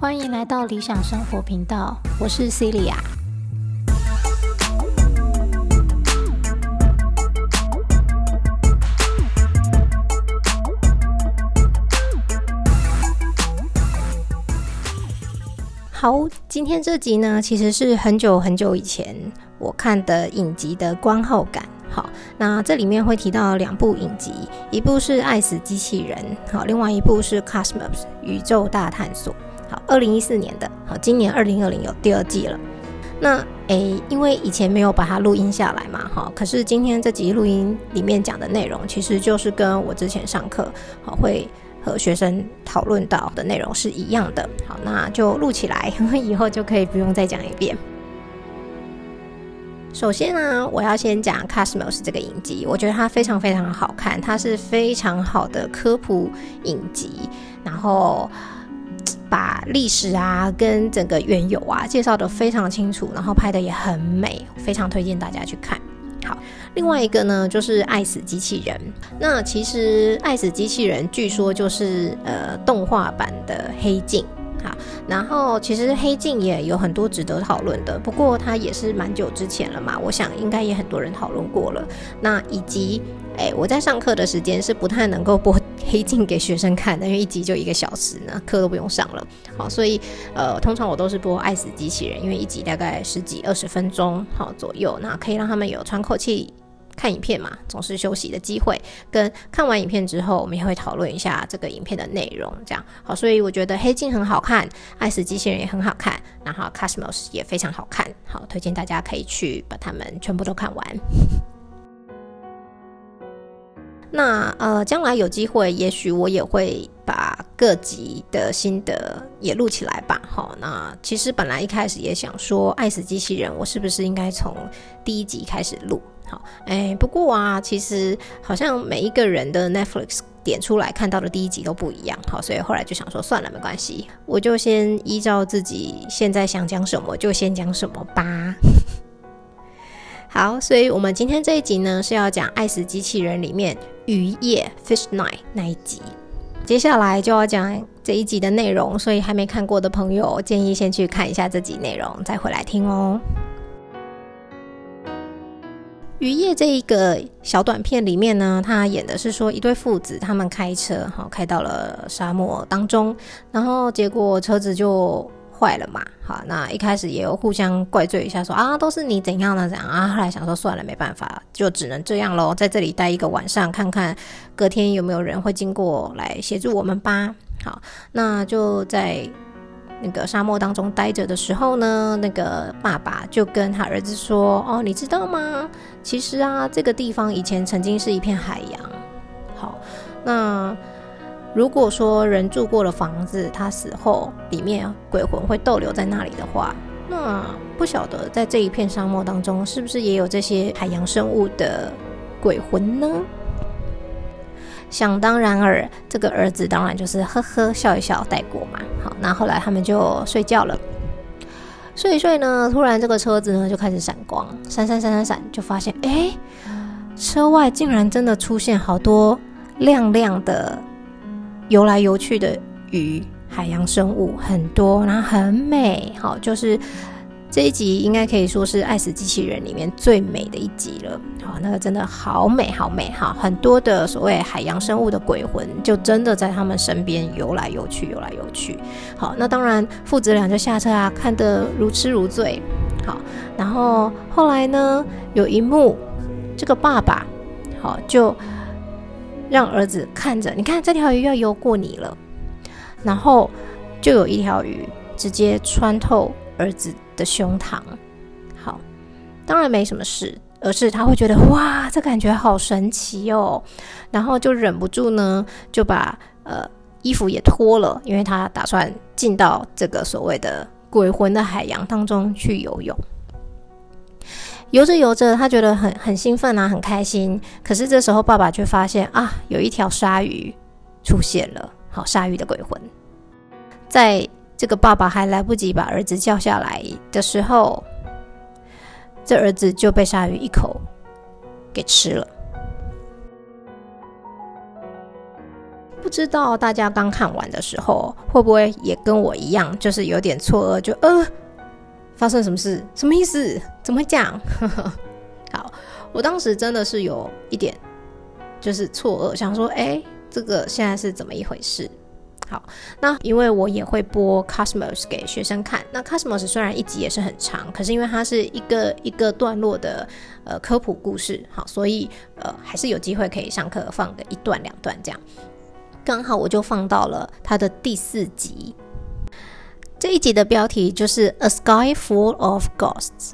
欢迎来到理想生活频道，我是 Celia。好，今天这集呢，其实是很久很久以前我看的影集的观后感。好，那这里面会提到两部影集，一部是《爱死机器人》，好，另外一部是《Cosmos》宇宙大探索。好，二零一四年的，好，今年二零二零有第二季了。那诶，因为以前没有把它录音下来嘛，哈，可是今天这集录音里面讲的内容，其实就是跟我之前上课好会。和学生讨论到的内容是一样的，好，那就录起来，以后就可以不用再讲一遍。首先呢，我要先讲《Cosmos》这个影集，我觉得它非常非常好看，它是非常好的科普影集，然后把历史啊跟整个缘由啊介绍的非常清楚，然后拍的也很美，非常推荐大家去看。好，另外一个呢，就是《爱死机器人》。那其实《爱死机器人》据说就是呃动画版的《黑镜》。好，然后其实《黑镜》也有很多值得讨论的，不过它也是蛮久之前了嘛，我想应该也很多人讨论过了。那以及，哎，我在上课的时间是不太能够播《黑镜》给学生看的，因为一集就一个小时呢，课都不用上了。好，所以呃，通常我都是播《爱死机器人》，因为一集大概十几二十分钟好左右，那可以让他们有喘口气。看影片嘛，总是休息的机会。跟看完影片之后，我们也会讨论一下这个影片的内容。这样好，所以我觉得《黑镜》很好看，《爱死机器人》也很好看，然后《Cosmos》也非常好看。好，推荐大家可以去把它们全部都看完。那呃，将来有机会，也许我也会把各集的心得也录起来吧。好，那其实本来一开始也想说，《爱死机器人》，我是不是应该从第一集开始录？好，哎，不过啊，其实好像每一个人的 Netflix 点出来看到的第一集都不一样，好，所以后来就想说算了，没关系，我就先依照自己现在想讲什么就先讲什么吧。好，所以我们今天这一集呢是要讲《爱死机器人》里面渔业 Fish Night 那一集，接下来就要讲这一集的内容，所以还没看过的朋友建议先去看一下这集内容，再回来听哦。渔业这一个小短片里面呢，他演的是说一对父子，他们开车哈开到了沙漠当中，然后结果车子就坏了嘛，好，那一开始也有互相怪罪一下，说啊都是你怎样呢怎样啊，后来想说算了没办法，就只能这样喽，在这里待一个晚上，看看隔天有没有人会经过来协助我们吧。好，那就在。那个沙漠当中待着的时候呢，那个爸爸就跟他儿子说：“哦，你知道吗？其实啊，这个地方以前曾经是一片海洋。好，那如果说人住过了房子，他死后里面鬼魂会逗留在那里的话，那不晓得在这一片沙漠当中，是不是也有这些海洋生物的鬼魂呢？”想当然尔，这个儿子当然就是呵呵笑一笑带过嘛。好，那后来他们就睡觉了，睡一睡呢，突然这个车子呢就开始闪光，闪闪闪闪闪，就发现哎，车外竟然真的出现好多亮亮的游来游去的鱼，海洋生物很多，然后很美，好就是。这一集应该可以说是《爱死机器人》里面最美的一集了。好，那个真的好美，好美哈！很多的所谓海洋生物的鬼魂，就真的在他们身边游来游去，游来游去。好，那当然父子俩就下车啊，看得如痴如醉。好，然后后来呢，有一幕，这个爸爸好就让儿子看着，你看这条鱼要游过你了，然后就有一条鱼直接穿透儿子。的胸膛，好，当然没什么事，而是他会觉得哇，这感觉好神奇哦，然后就忍不住呢，就把呃衣服也脱了，因为他打算进到这个所谓的鬼魂的海洋当中去游泳。游着游着，他觉得很很兴奋啊，很开心。可是这时候爸爸却发现啊，有一条鲨鱼出现了，好，鲨鱼的鬼魂在。这个爸爸还来不及把儿子叫下来的时候这儿子就被鲨鱼一口给吃了。不知道大家刚看完的时候会不会也跟我一样就是有点错愕就呃发生什么事？什么意思？怎么讲呵呵好我当时真的是有一点就是错愕想说哎这个现在是怎么一回事？好，那因为我也会播 Cosmos 给学生看。那 Cosmos 虽然一集也是很长，可是因为它是一个一个段落的呃科普故事，好，所以呃还是有机会可以上课放个一段两段这样。刚好我就放到了它的第四集，这一集的标题就是 A Sky Full of Ghosts。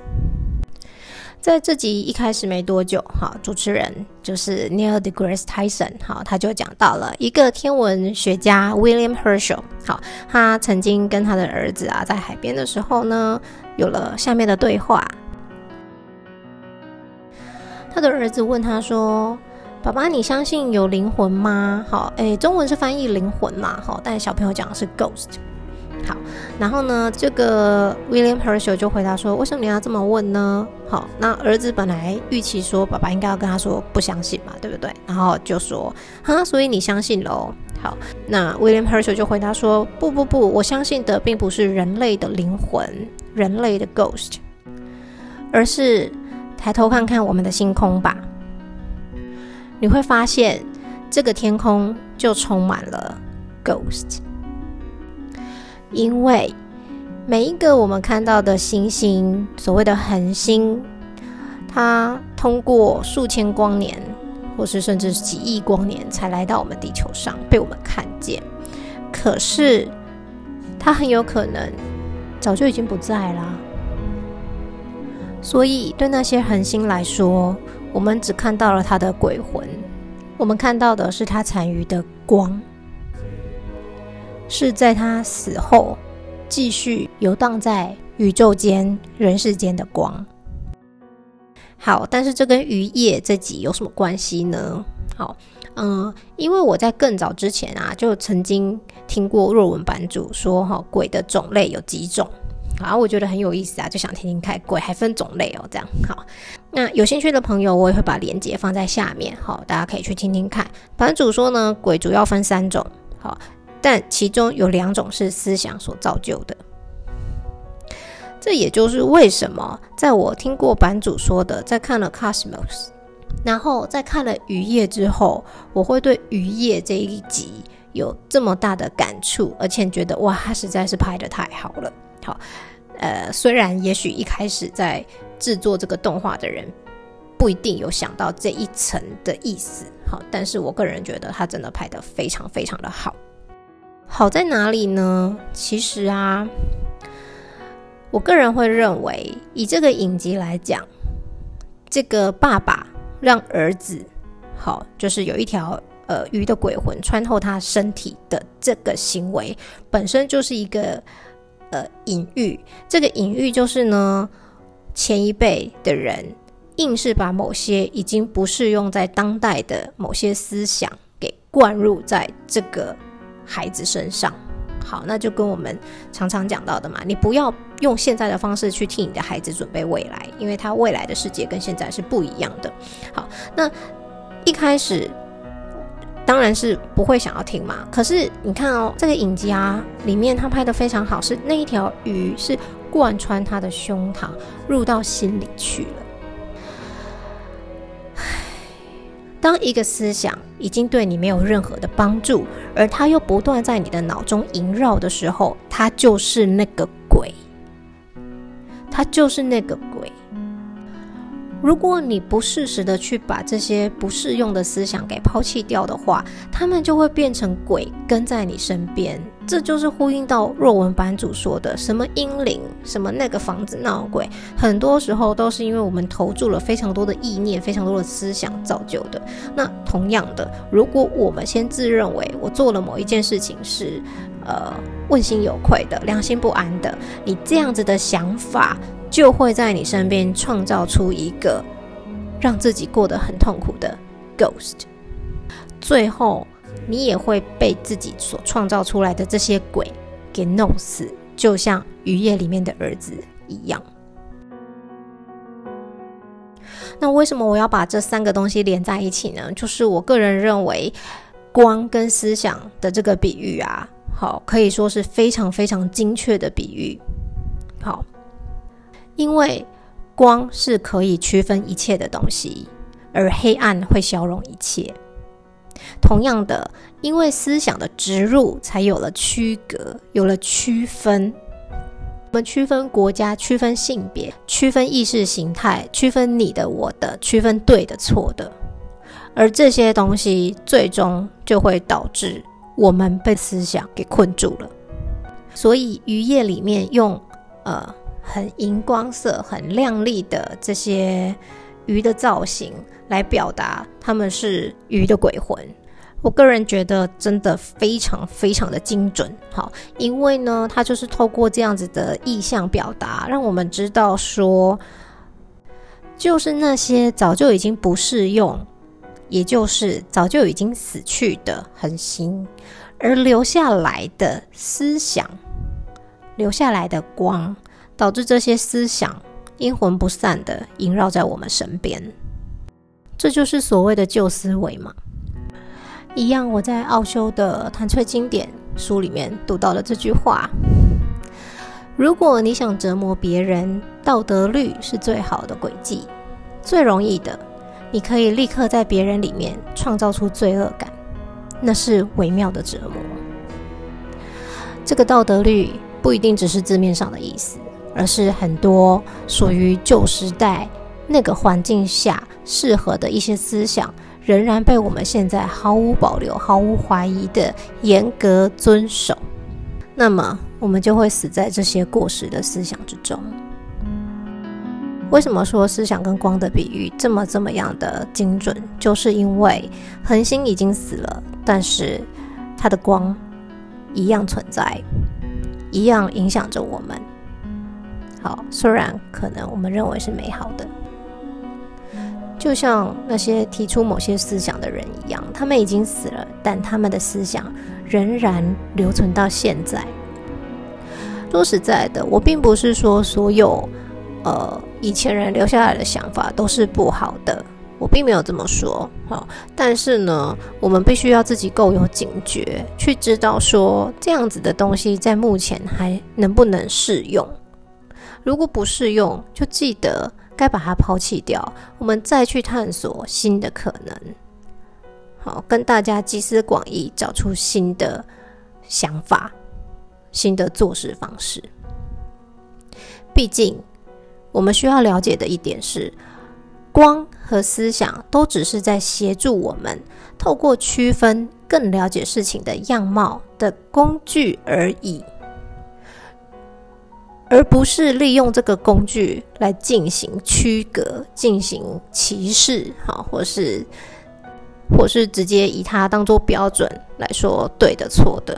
在这集一开始没多久，哈，主持人就是 Neil deGrasse Tyson，好，他就讲到了一个天文学家 William Herschel，好，他曾经跟他的儿子啊在海边的时候呢，有了下面的对话。他的儿子问他说：“爸爸，你相信有灵魂吗？”好，诶，中文是翻译灵魂嘛，好，但小朋友讲的是 ghost。好，然后呢，这个 William Herschel 就回答说：“为什么你要这么问呢？”好，那儿子本来预期说爸爸应该要跟他说不相信嘛，对不对？然后就说：“哈，所以你相信喽？”好，那 William Herschel 就回答说：“不不不，我相信的并不是人类的灵魂，人类的 ghost，而是抬头看看我们的星空吧，你会发现这个天空就充满了 ghost。”因为每一个我们看到的星星，所谓的恒星，它通过数千光年，或是甚至几亿光年才来到我们地球上被我们看见。可是，它很有可能早就已经不在啦。所以，对那些恒星来说，我们只看到了它的鬼魂，我们看到的是它残余的光。是在他死后继续游荡在宇宙间、人世间的光。好，但是这跟渔业这集有什么关系呢？好，嗯，因为我在更早之前啊，就曾经听过若文版主说，哈，鬼的种类有几种，啊，我觉得很有意思啊，就想听听看，鬼还分种类哦，这样好。那有兴趣的朋友，我也会把链接放在下面，好，大家可以去听听看。版主说呢，鬼主要分三种，好。但其中有两种是思想所造就的，这也就是为什么在我听过版主说的，在看了《Cosmos》，然后在看了《渔业》之后，我会对《渔业》这一集有这么大的感触，而且觉得哇，他实在是拍的太好了。好，呃，虽然也许一开始在制作这个动画的人不一定有想到这一层的意思，好，但是我个人觉得他真的拍的非常非常的好。好在哪里呢？其实啊，我个人会认为，以这个影集来讲，这个爸爸让儿子好，就是有一条呃鱼的鬼魂穿透他身体的这个行为，本身就是一个呃隐喻。这个隐喻就是呢，前一辈的人硬是把某些已经不适用在当代的某些思想给灌入在这个。孩子身上，好，那就跟我们常常讲到的嘛，你不要用现在的方式去替你的孩子准备未来，因为他未来的世界跟现在是不一样的。好，那一开始当然是不会想要听嘛，可是你看哦，这个影集啊，里面他拍的非常好，是那一条鱼是贯穿他的胸膛，入到心里去了。当一个思想已经对你没有任何的帮助，而它又不断在你的脑中萦绕的时候，它就是那个鬼，它就是那个鬼。如果你不适时的去把这些不适用的思想给抛弃掉的话，他们就会变成鬼跟在你身边。这就是呼应到若文版主说的什么阴灵，什么那个房子闹鬼，很多时候都是因为我们投注了非常多的意念、非常多的思想造就的。那同样的，如果我们先自认为我做了某一件事情是呃问心有愧的、良心不安的，你这样子的想法。就会在你身边创造出一个让自己过得很痛苦的 ghost，最后你也会被自己所创造出来的这些鬼给弄死，就像渔业里面的儿子一样。那为什么我要把这三个东西连在一起呢？就是我个人认为，光跟思想的这个比喻啊，好，可以说是非常非常精确的比喻。好，因为光是可以区分一切的东西，而黑暗会消融一切。同样的，因为思想的植入，才有了区隔，有了区分。我们区分国家，区分性别，区分意识形态，区分你的、我的，区分对的、错的。而这些东西最终就会导致我们被思想给困住了。所以渔业里面用呃很荧光色、很亮丽的这些鱼的造型来表达他们是鱼的鬼魂。我个人觉得真的非常非常的精准，好，因为呢，它就是透过这样子的意象表达，让我们知道说，就是那些早就已经不适用。也就是早就已经死去的恒星，而留下来的思想，留下来的光，导致这些思想阴魂不散的萦绕在我们身边。这就是所谓的旧思维嘛。一样，我在奥修的《谈粹经典》书里面读到了这句话：如果你想折磨别人，道德律是最好的轨迹，最容易的。你可以立刻在别人里面创造出罪恶感，那是微妙的折磨。这个道德律不一定只是字面上的意思，而是很多属于旧时代那个环境下适合的一些思想，仍然被我们现在毫无保留、毫无怀疑的严格遵守。那么，我们就会死在这些过时的思想之中。为什么说思想跟光的比喻这么这么样的精准？就是因为恒星已经死了，但是它的光一样存在，一样影响着我们。好，虽然可能我们认为是美好的，就像那些提出某些思想的人一样，他们已经死了，但他们的思想仍然留存到现在。说实在的，我并不是说所有。呃，以前人留下来的想法都是不好的，我并没有这么说。好，但是呢，我们必须要自己够有警觉，去知道说这样子的东西在目前还能不能适用。如果不适用，就记得该把它抛弃掉，我们再去探索新的可能。好，跟大家集思广益，找出新的想法、新的做事方式。毕竟。我们需要了解的一点是，光和思想都只是在协助我们透过区分更了解事情的样貌的工具而已，而不是利用这个工具来进行区隔、进行歧视，哈，或是或是直接以它当做标准来说对的、错的。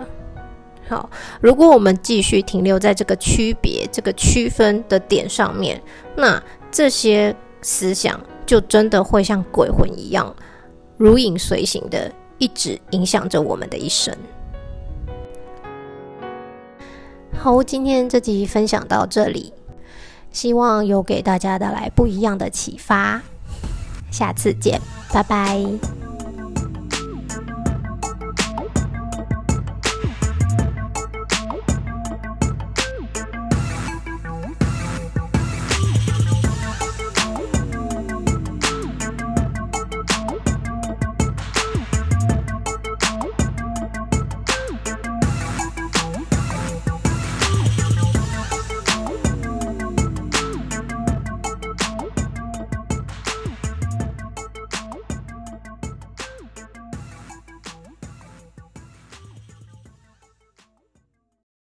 好，如果我们继续停留在这个区别、这个区分的点上面，那这些思想就真的会像鬼魂一样，如影随形的，一直影响着我们的一生。好，今天这集分享到这里，希望有给大家带来不一样的启发。下次见，拜拜。